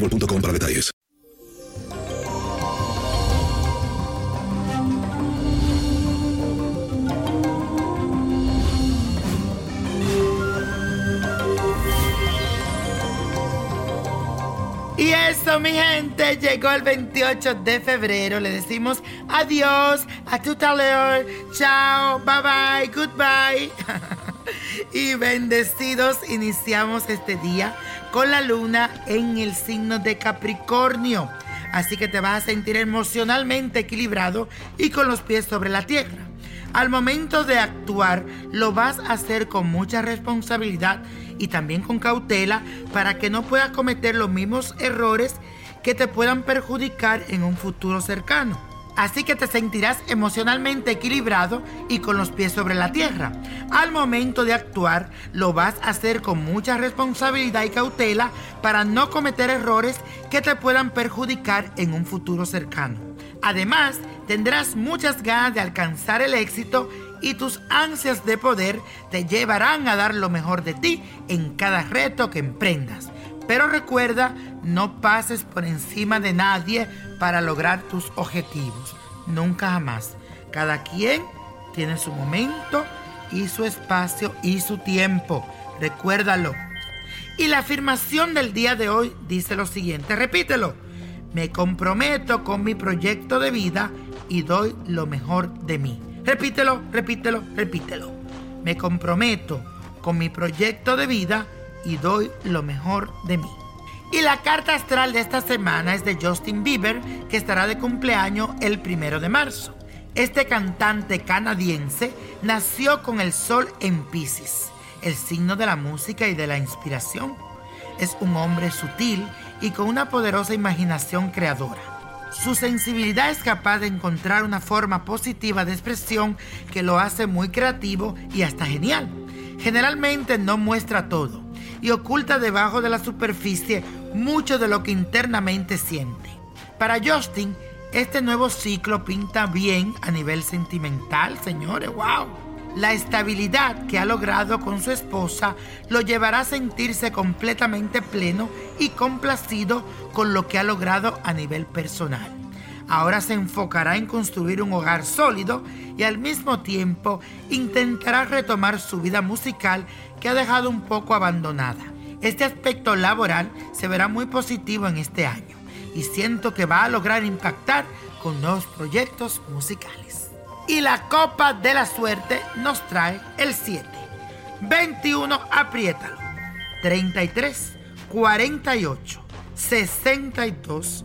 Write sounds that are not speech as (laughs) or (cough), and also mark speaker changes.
Speaker 1: para detalles.
Speaker 2: Y eso, mi gente, llegó el 28 de febrero. Le decimos adiós, a tu taleur, chao, bye bye, goodbye. (laughs) y bendecidos iniciamos este día con la luna en el signo de Capricornio. Así que te vas a sentir emocionalmente equilibrado y con los pies sobre la tierra. Al momento de actuar, lo vas a hacer con mucha responsabilidad y también con cautela para que no puedas cometer los mismos errores que te puedan perjudicar en un futuro cercano. Así que te sentirás emocionalmente equilibrado y con los pies sobre la tierra. Al momento de actuar, lo vas a hacer con mucha responsabilidad y cautela para no cometer errores que te puedan perjudicar en un futuro cercano. Además, tendrás muchas ganas de alcanzar el éxito y tus ansias de poder te llevarán a dar lo mejor de ti en cada reto que emprendas. Pero recuerda, no pases por encima de nadie para lograr tus objetivos. Nunca jamás. Cada quien tiene su momento y su espacio y su tiempo. Recuérdalo. Y la afirmación del día de hoy dice lo siguiente, repítelo. Me comprometo con mi proyecto de vida y doy lo mejor de mí. Repítelo, repítelo, repítelo. Me comprometo con mi proyecto de vida y doy lo mejor de mí. Y la carta astral de esta semana es de Justin Bieber, que estará de cumpleaños el primero de marzo. Este cantante canadiense nació con el sol en Pisces, el signo de la música y de la inspiración. Es un hombre sutil y con una poderosa imaginación creadora. Su sensibilidad es capaz de encontrar una forma positiva de expresión que lo hace muy creativo y hasta genial. Generalmente no muestra todo y oculta debajo de la superficie mucho de lo que internamente siente. Para Justin, este nuevo ciclo pinta bien a nivel sentimental, señores, wow. La estabilidad que ha logrado con su esposa lo llevará a sentirse completamente pleno y complacido con lo que ha logrado a nivel personal. Ahora se enfocará en construir un hogar sólido y al mismo tiempo intentará retomar su vida musical que ha dejado un poco abandonada. Este aspecto laboral se verá muy positivo en este año y siento que va a lograr impactar con nuevos proyectos musicales. Y la copa de la suerte nos trae el 7. 21, apriétalo. 33, 48, 62,